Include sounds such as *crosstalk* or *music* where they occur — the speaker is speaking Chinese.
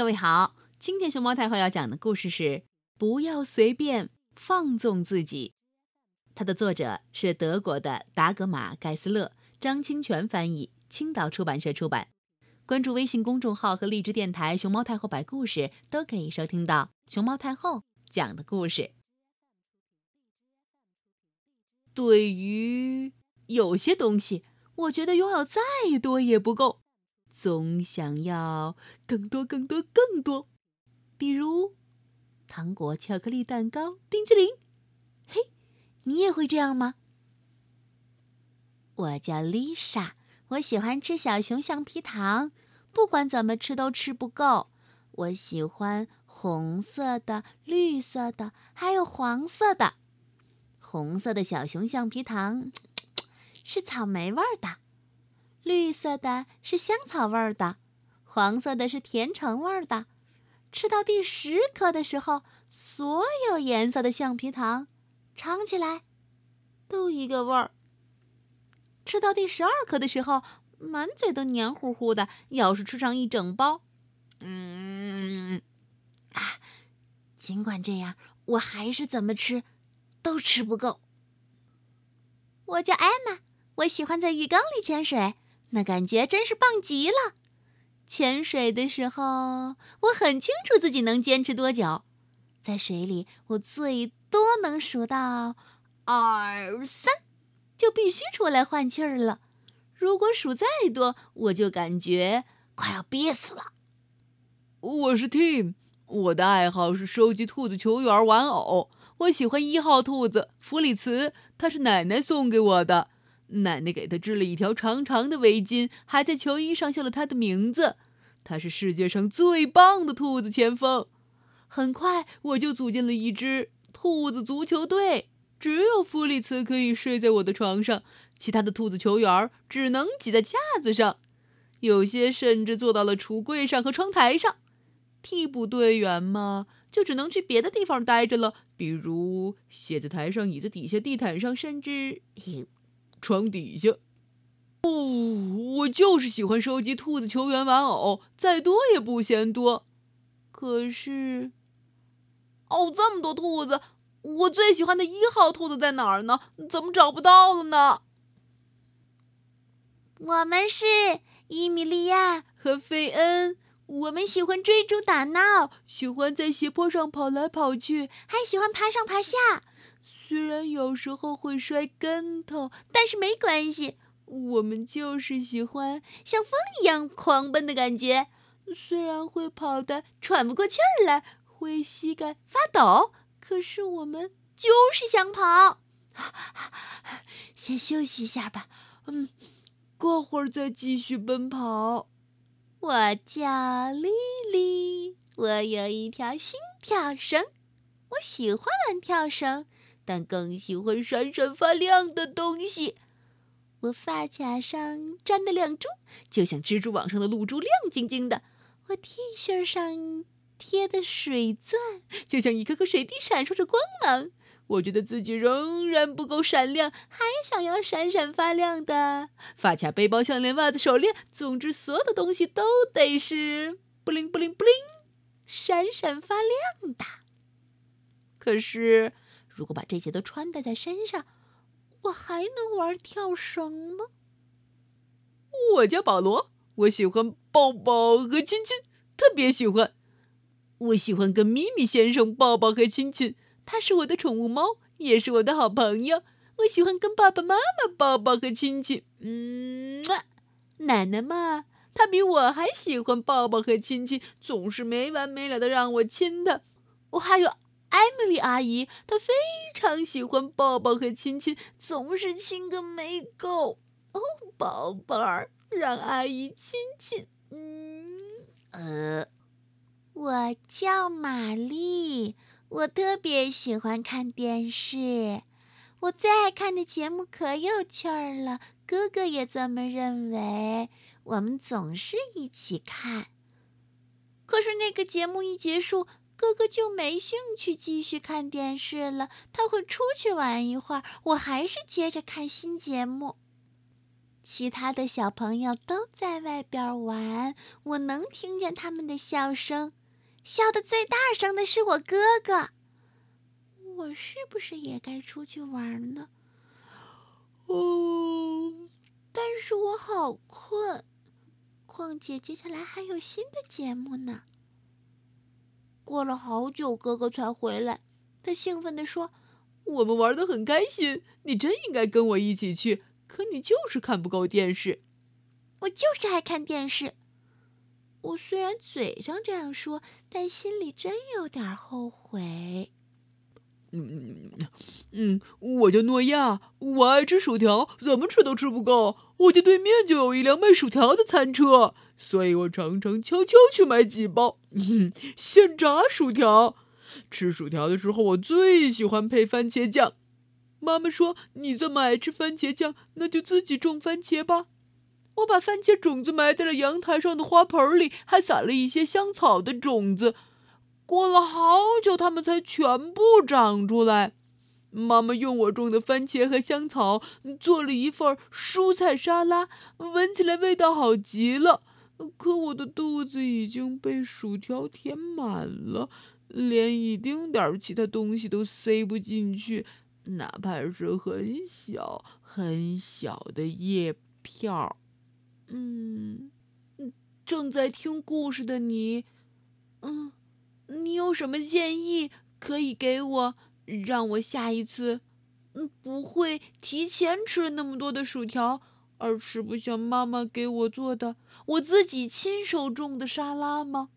各位好，今天熊猫太后要讲的故事是《不要随便放纵自己》，它的作者是德国的达格玛·盖斯勒，张清泉翻译，青岛出版社出版。关注微信公众号和荔枝电台“熊猫太后摆故事”，都可以收听到熊猫太后讲的故事。对于有些东西，我觉得拥有再多也不够。总想要更多、更多、更多，比如糖果、巧克力、蛋糕、冰淇淋。嘿，你也会这样吗？我叫 Lisa，我喜欢吃小熊橡皮糖，不管怎么吃都吃不够。我喜欢红色的、绿色的，还有黄色的。红色的小熊橡皮糖 *tsk* 是草莓味儿的。绿色的是香草味儿的，黄色的是甜橙味儿的。吃到第十颗的时候，所有颜色的橡皮糖尝起来都一个味儿。吃到第十二颗的时候，满嘴都黏糊糊的。要是吃上一整包，嗯，啊，尽管这样，我还是怎么吃都吃不够。我叫艾玛，我喜欢在浴缸里潜水。那感觉真是棒极了！潜水的时候，我很清楚自己能坚持多久。在水里，我最多能数到二三，就必须出来换气儿了。如果数再多，我就感觉快要憋死了。我是 Tim，我的爱好是收集兔子球员玩偶。我喜欢一号兔子弗里茨，他是奶奶送给我的。奶奶给他织了一条长长的围巾，还在球衣上绣了他的名字。他是世界上最棒的兔子前锋。很快，我就组建了一支兔子足球队。只有弗里茨可以睡在我的床上，其他的兔子球员只能挤在架子上，有些甚至坐到了橱柜上和窗台上。替补队员嘛，就只能去别的地方待着了，比如写字台上、椅子底下、地毯上，甚至……床底下。哦，我就是喜欢收集兔子球员玩偶，再多也不嫌多。可是，哦，这么多兔子，我最喜欢的一号兔子在哪儿呢？怎么找不到了呢？我们是伊米利亚和菲恩，我们喜欢追逐打闹，喜欢在斜坡上跑来跑去，还喜欢爬上爬下。虽然有时候会摔跟头，但是没关系。我们就是喜欢像风一样狂奔的感觉。虽然会跑得喘不过气儿来，会膝盖发抖，可是我们就是想跑。先休息一下吧。嗯，过会儿再继续奔跑。我叫丽丽，我有一条新跳绳。我喜欢玩跳绳。但更喜欢闪闪发亮的东西。我发卡上粘的亮珠，就像蜘蛛网上的露珠，亮晶晶的。我 T 恤上贴的水钻，就像一颗颗水滴，闪烁着光芒。我觉得自己仍然不够闪亮，还想要闪闪发亮的发卡、背包、项链、袜子、手链。总之，所有的东西都得是布灵布灵布灵，闪闪发亮的。可是。如果把这些都穿戴在身上，我还能玩跳绳吗？我叫保罗，我喜欢抱抱和亲亲，特别喜欢。我喜欢跟咪咪先生抱抱和亲亲，他是我的宠物猫，也是我的好朋友。我喜欢跟爸爸妈妈抱抱和亲亲。嗯，奶奶嘛，她比我还喜欢抱抱和亲亲，总是没完没了的让我亲她。我还有。艾米丽阿姨，她非常喜欢抱抱和亲亲，总是亲个没够。哦，宝贝儿，让阿姨亲亲。嗯，呃，我叫玛丽，我特别喜欢看电视。我最爱看的节目可有趣儿了，哥哥也这么认为。我们总是一起看。可是那个节目一结束。哥哥就没兴趣继续看电视了，他会出去玩一会儿，我还是接着看新节目。其他的小朋友都在外边玩，我能听见他们的笑声。笑得最大声的是我哥哥。我是不是也该出去玩呢？哦，但是我好困。况且接下来还有新的节目呢。过了好久，哥哥才回来。他兴奋地说：“我们玩得很开心，你真应该跟我一起去。可你就是看不够电视。”“我就是爱看电视。”我虽然嘴上这样说，但心里真有点后悔。嗯嗯，我叫诺亚，我爱吃薯条，怎么吃都吃不够。我家对面就有一辆卖薯条的餐车，所以我常常悄悄去买几包嗯现炸薯条。吃薯条的时候，我最喜欢配番茄酱。妈妈说：“你这么爱吃番茄酱，那就自己种番茄吧。”我把番茄种子埋在了阳台上的花盆里，还撒了一些香草的种子。过了好久，它们才全部长出来。妈妈用我种的番茄和香草做了一份蔬菜沙拉，闻起来味道好极了。可我的肚子已经被薯条填满了，连一丁点儿其他东西都塞不进去，哪怕是很小很小的叶片儿。嗯，正在听故事的你，嗯，你有什么建议可以给我，让我下一次，嗯，不会提前吃那么多的薯条，而吃不像妈妈给我做的、我自己亲手种的沙拉吗？